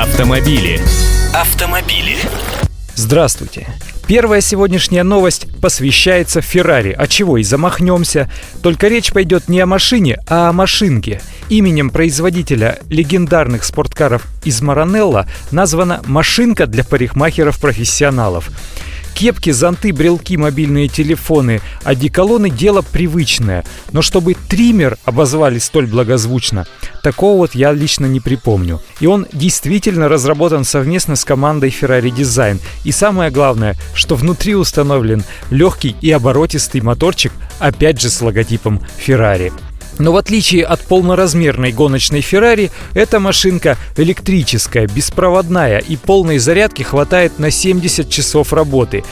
Автомобили. Автомобили. Здравствуйте. Первая сегодняшняя новость посвящается Феррари. А чего и замахнемся. Только речь пойдет не о машине, а о машинке. Именем производителя легендарных спорткаров из Маранелла названа машинка для парикмахеров-профессионалов. Кепки, зонты, брелки, мобильные телефоны, одеколоны – дело привычное. Но чтобы триммер обозвали столь благозвучно, такого вот я лично не припомню. И он действительно разработан совместно с командой Ferrari Design. И самое главное, что внутри установлен легкий и оборотистый моторчик, опять же с логотипом Ferrari. Но в отличие от полноразмерной гоночной Феррари, эта машинка электрическая, беспроводная и полной зарядки хватает на 70 часов работы.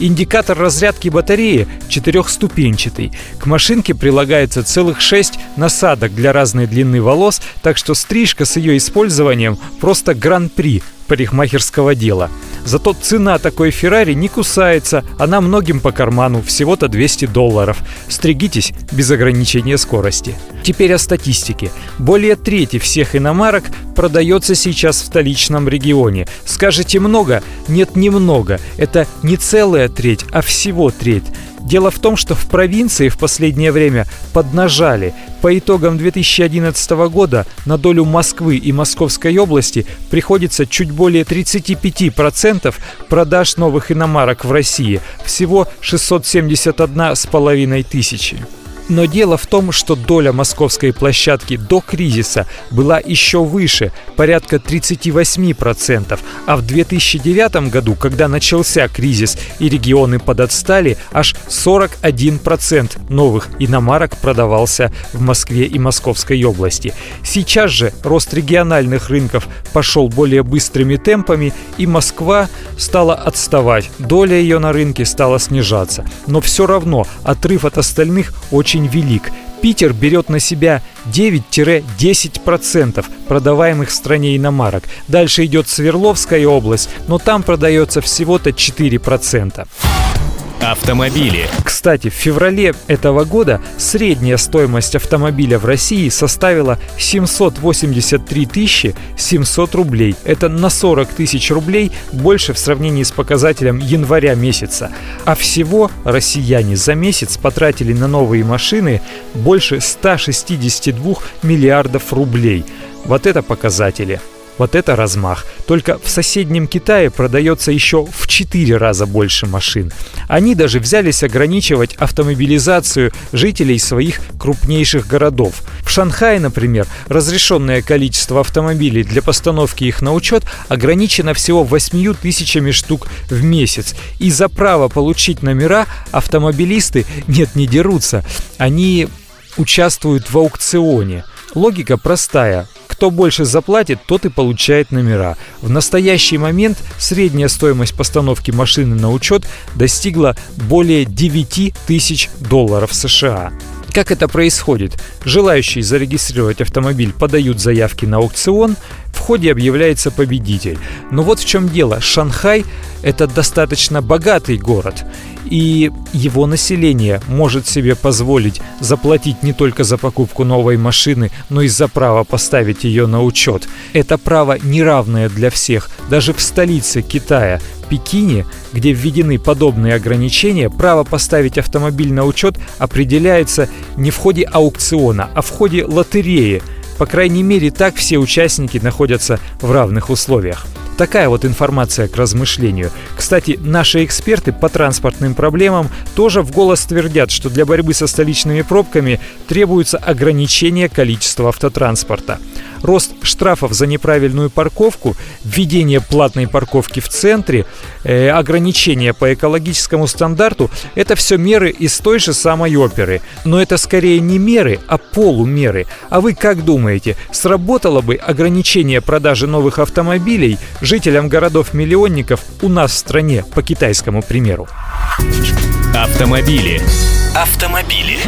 Индикатор разрядки батареи четырехступенчатый. К машинке прилагается целых 6 насадок для разной длины волос, так что стрижка с ее использованием просто гран-при парикмахерского дела. Зато цена такой Феррари не кусается, она многим по карману, всего-то 200 долларов. Стригитесь без ограничения скорости. Теперь о статистике. Более трети всех иномарок продается сейчас в столичном регионе. Скажете много? Нет, немного. Это не целая треть, а всего треть. Дело в том, что в провинции в последнее время поднажали. По итогам 2011 года на долю Москвы и Московской области приходится чуть более 35% продаж новых иномарок в России. Всего 671 с половиной тысячи. Но дело в том, что доля московской площадки до кризиса была еще выше, порядка 38%, а в 2009 году, когда начался кризис и регионы подотстали, аж 41% новых иномарок продавался в Москве и Московской области. Сейчас же рост региональных рынков пошел более быстрыми темпами, и Москва стала отставать, доля ее на рынке стала снижаться. Но все равно отрыв от остальных очень очень велик. Питер берет на себя 9-10% продаваемых в стране иномарок. Дальше идет Свердловская область, но там продается всего-то 4%. Автомобили. Кстати, в феврале этого года средняя стоимость автомобиля в России составила 783 700 рублей. Это на 40 тысяч рублей больше в сравнении с показателем января месяца. А всего россияне за месяц потратили на новые машины больше 162 миллиардов рублей. Вот это показатели. Вот это размах. Только в соседнем Китае продается еще в 4 раза больше машин. Они даже взялись ограничивать автомобилизацию жителей своих крупнейших городов. В Шанхае, например, разрешенное количество автомобилей для постановки их на учет ограничено всего 8 тысячами штук в месяц. И за право получить номера автомобилисты, нет, не дерутся, они участвуют в аукционе. Логика простая. Кто больше заплатит, тот и получает номера. В настоящий момент средняя стоимость постановки машины на учет достигла более 9 тысяч долларов США. Как это происходит? Желающие зарегистрировать автомобиль подают заявки на аукцион, в ходе объявляется победитель. Но вот в чем дело. Шанхай – это достаточно богатый город, и его население может себе позволить заплатить не только за покупку новой машины, но и за право поставить ее на учет. Это право неравное для всех. Даже в столице Китая, Пекине, где введены подобные ограничения, право поставить автомобиль на учет определяется не в ходе аукциона, а в ходе лотереи. По крайней мере, так все участники находятся в равных условиях. Такая вот информация к размышлению. Кстати, наши эксперты по транспортным проблемам тоже в голос твердят, что для борьбы со столичными пробками требуется ограничение количества автотранспорта рост штрафов за неправильную парковку, введение платной парковки в центре, э, ограничения по экологическому стандарту – это все меры из той же самой оперы. Но это скорее не меры, а полумеры. А вы как думаете, сработало бы ограничение продажи новых автомобилей жителям городов-миллионников у нас в стране, по китайскому примеру? Автомобили. Автомобили.